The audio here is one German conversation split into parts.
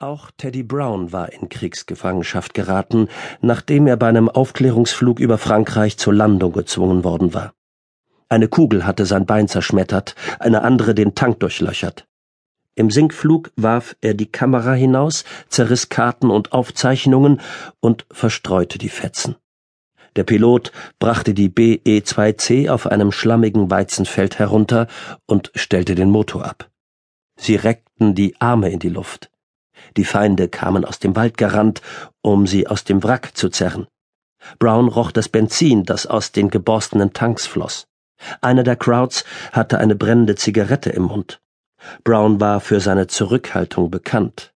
Auch Teddy Brown war in Kriegsgefangenschaft geraten, nachdem er bei einem Aufklärungsflug über Frankreich zur Landung gezwungen worden war. Eine Kugel hatte sein Bein zerschmettert, eine andere den Tank durchlöchert. Im Sinkflug warf er die Kamera hinaus, zerriss Karten und Aufzeichnungen und verstreute die Fetzen. Der Pilot brachte die BE-2C auf einem schlammigen Weizenfeld herunter und stellte den Motor ab. Sie reckten die Arme in die Luft. Die Feinde kamen aus dem Wald gerannt, um sie aus dem Wrack zu zerren. Brown roch das Benzin, das aus den geborstenen Tanks floss. Einer der Crowds hatte eine brennende Zigarette im Mund. Brown war für seine Zurückhaltung bekannt.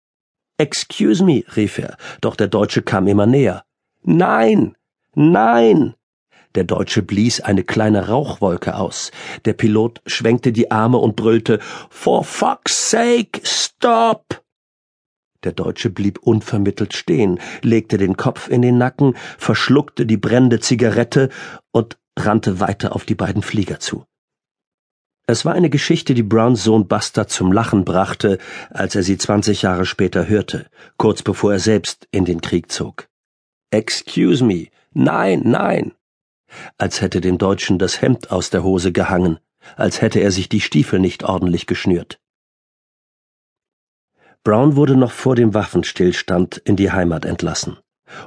Excuse me, rief er, doch der Deutsche kam immer näher. Nein, nein! Der Deutsche blies eine kleine Rauchwolke aus. Der Pilot schwenkte die Arme und brüllte For fuck's sake, stop! Der Deutsche blieb unvermittelt stehen, legte den Kopf in den Nacken, verschluckte die brennende Zigarette und rannte weiter auf die beiden Flieger zu. Es war eine Geschichte, die Browns Sohn Buster zum Lachen brachte, als er sie zwanzig Jahre später hörte, kurz bevor er selbst in den Krieg zog. Excuse me. Nein, nein. Als hätte dem Deutschen das Hemd aus der Hose gehangen, als hätte er sich die Stiefel nicht ordentlich geschnürt. Brown wurde noch vor dem Waffenstillstand in die Heimat entlassen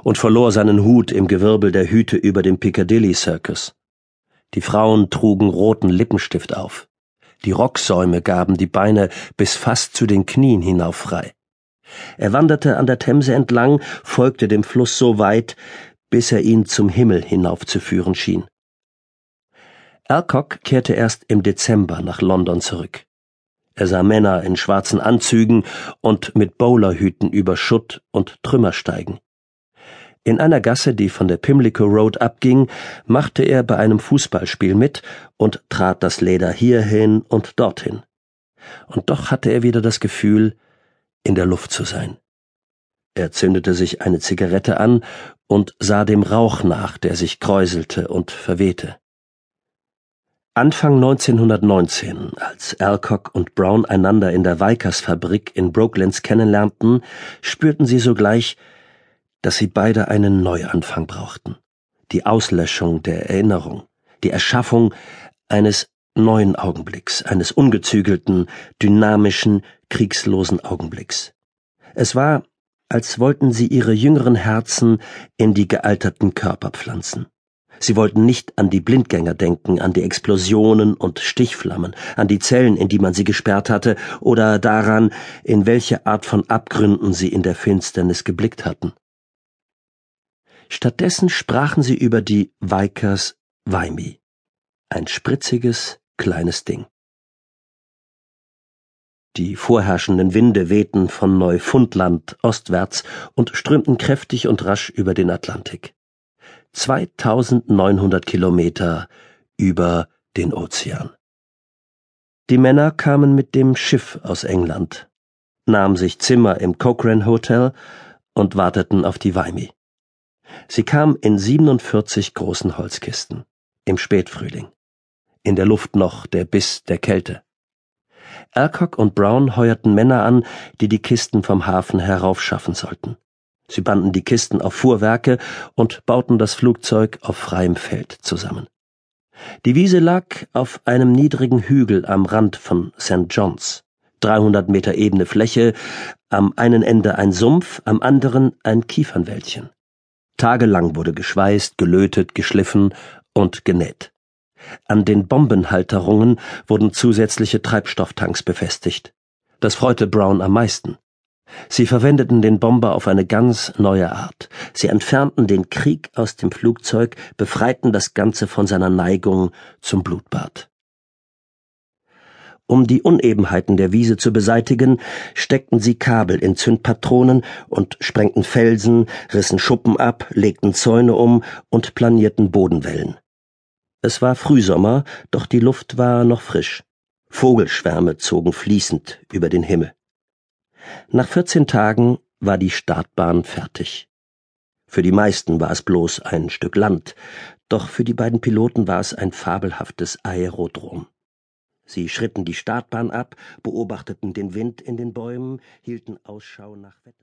und verlor seinen Hut im Gewirbel der Hüte über dem Piccadilly Circus. Die Frauen trugen roten Lippenstift auf. Die Rocksäume gaben die Beine bis fast zu den Knien hinauf frei. Er wanderte an der Themse entlang, folgte dem Fluss so weit, bis er ihn zum Himmel hinaufzuführen schien. Alcock kehrte erst im Dezember nach London zurück. Er sah Männer in schwarzen Anzügen und mit Bowlerhüten über Schutt und Trümmer steigen. In einer Gasse, die von der Pimlico Road abging, machte er bei einem Fußballspiel mit und trat das Leder hierhin und dorthin. Und doch hatte er wieder das Gefühl, in der Luft zu sein. Er zündete sich eine Zigarette an und sah dem Rauch nach, der sich kräuselte und verwehte. Anfang 1919, als Alcock und Brown einander in der Weikers-Fabrik in Brooklands kennenlernten, spürten sie sogleich, dass sie beide einen Neuanfang brauchten. Die Auslöschung der Erinnerung, die Erschaffung eines neuen Augenblicks, eines ungezügelten, dynamischen, kriegslosen Augenblicks. Es war, als wollten sie ihre jüngeren Herzen in die gealterten Körper pflanzen. Sie wollten nicht an die Blindgänger denken, an die Explosionen und Stichflammen, an die Zellen, in die man sie gesperrt hatte, oder daran, in welche Art von Abgründen sie in der Finsternis geblickt hatten. Stattdessen sprachen sie über die Weikers Weimi. Ein spritziges, kleines Ding. Die vorherrschenden Winde wehten von Neufundland ostwärts und strömten kräftig und rasch über den Atlantik. 2900 Kilometer über den Ozean. Die Männer kamen mit dem Schiff aus England, nahmen sich Zimmer im Cochrane Hotel und warteten auf die Weimi. Sie kam in 47 großen Holzkisten, im Spätfrühling. In der Luft noch der Biss der Kälte. Alcock und Brown heuerten Männer an, die die Kisten vom Hafen heraufschaffen sollten. Sie banden die Kisten auf Fuhrwerke und bauten das Flugzeug auf freiem Feld zusammen. Die Wiese lag auf einem niedrigen Hügel am Rand von St. John's. 300 Meter ebene Fläche, am einen Ende ein Sumpf, am anderen ein Kiefernwäldchen. Tagelang wurde geschweißt, gelötet, geschliffen und genäht. An den Bombenhalterungen wurden zusätzliche Treibstofftanks befestigt. Das freute Brown am meisten. Sie verwendeten den Bomber auf eine ganz neue Art. Sie entfernten den Krieg aus dem Flugzeug, befreiten das Ganze von seiner Neigung zum Blutbad. Um die Unebenheiten der Wiese zu beseitigen, steckten sie Kabel in Zündpatronen und sprengten Felsen, rissen Schuppen ab, legten Zäune um und planierten Bodenwellen. Es war Frühsommer, doch die Luft war noch frisch. Vogelschwärme zogen fließend über den Himmel. Nach vierzehn Tagen war die Startbahn fertig. Für die meisten war es bloß ein Stück Land, doch für die beiden Piloten war es ein fabelhaftes Aerodrom. Sie schritten die Startbahn ab, beobachteten den Wind in den Bäumen, hielten Ausschau nach Wetter.